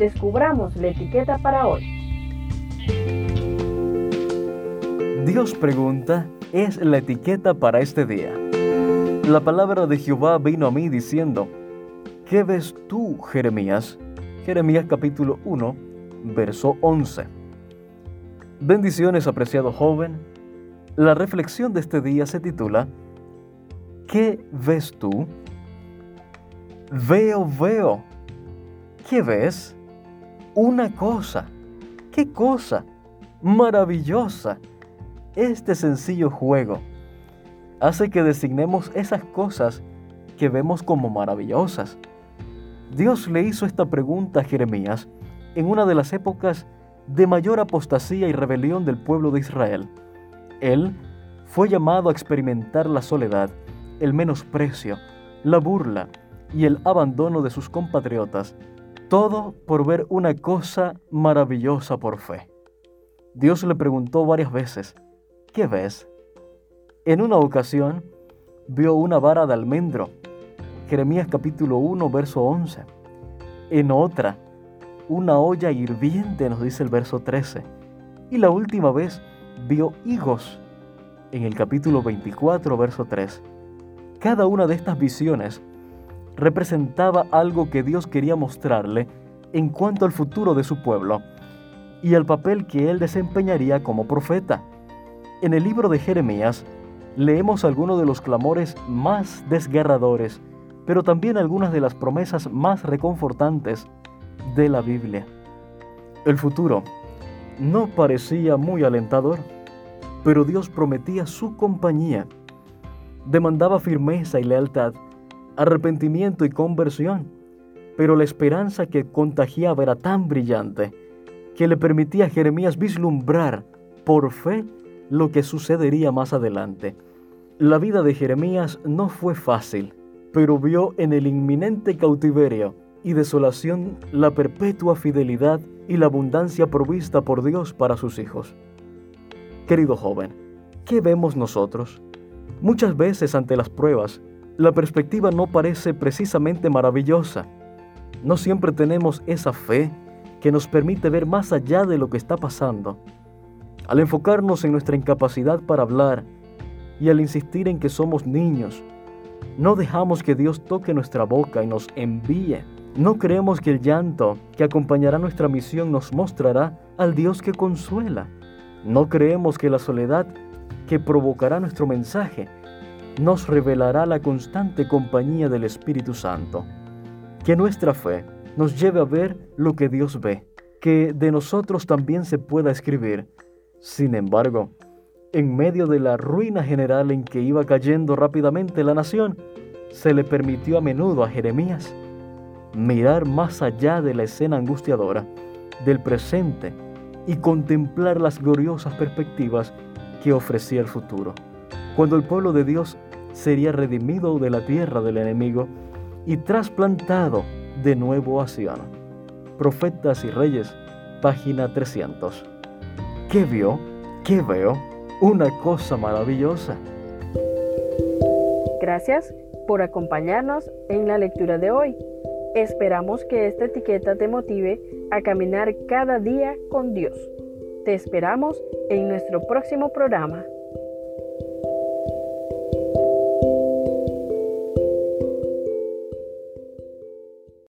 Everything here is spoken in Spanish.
descubramos la etiqueta para hoy. Dios pregunta es la etiqueta para este día. La palabra de Jehová vino a mí diciendo, ¿qué ves tú, Jeremías? Jeremías capítulo 1, verso 11. Bendiciones, apreciado joven. La reflexión de este día se titula, ¿qué ves tú? Veo, veo. ¿Qué ves? Una cosa. ¿Qué cosa? Maravillosa este sencillo juego hace que designemos esas cosas que vemos como maravillosas. Dios le hizo esta pregunta a Jeremías en una de las épocas de mayor apostasía y rebelión del pueblo de Israel. Él fue llamado a experimentar la soledad, el menosprecio, la burla y el abandono de sus compatriotas, todo por ver una cosa maravillosa por fe. Dios le preguntó varias veces, ¿qué ves? En una ocasión vio una vara de almendro, Jeremías capítulo 1, verso 11. En otra, una olla hirviente, nos dice el verso 13. Y la última vez vio higos, en el capítulo 24, verso 3. Cada una de estas visiones representaba algo que Dios quería mostrarle en cuanto al futuro de su pueblo y el papel que él desempeñaría como profeta. En el libro de Jeremías leemos algunos de los clamores más desgarradores, pero también algunas de las promesas más reconfortantes de la Biblia. El futuro no parecía muy alentador, pero Dios prometía su compañía. Demandaba firmeza y lealtad, arrepentimiento y conversión, pero la esperanza que contagiaba era tan brillante que le permitía a Jeremías vislumbrar por fe lo que sucedería más adelante. La vida de Jeremías no fue fácil, pero vio en el inminente cautiverio y desolación la perpetua fidelidad y la abundancia provista por Dios para sus hijos. Querido joven, ¿qué vemos nosotros? Muchas veces ante las pruebas, la perspectiva no parece precisamente maravillosa. No siempre tenemos esa fe que nos permite ver más allá de lo que está pasando al enfocarnos en nuestra incapacidad para hablar y al insistir en que somos niños, no dejamos que Dios toque nuestra boca y nos envíe. No creemos que el llanto que acompañará nuestra misión nos mostrará al Dios que consuela. No creemos que la soledad que provocará nuestro mensaje nos revelará la constante compañía del Espíritu Santo. Que nuestra fe nos lleve a ver lo que Dios ve, que de nosotros también se pueda escribir sin embargo, en medio de la ruina general en que iba cayendo rápidamente la nación, se le permitió a menudo a Jeremías mirar más allá de la escena angustiadora del presente y contemplar las gloriosas perspectivas que ofrecía el futuro, cuando el pueblo de Dios sería redimido de la tierra del enemigo y trasplantado de nuevo a Sion. Profetas y Reyes, página 300. ¿Qué vio? ¿Qué veo? Una cosa maravillosa. Gracias por acompañarnos en la lectura de hoy. Esperamos que esta etiqueta te motive a caminar cada día con Dios. Te esperamos en nuestro próximo programa.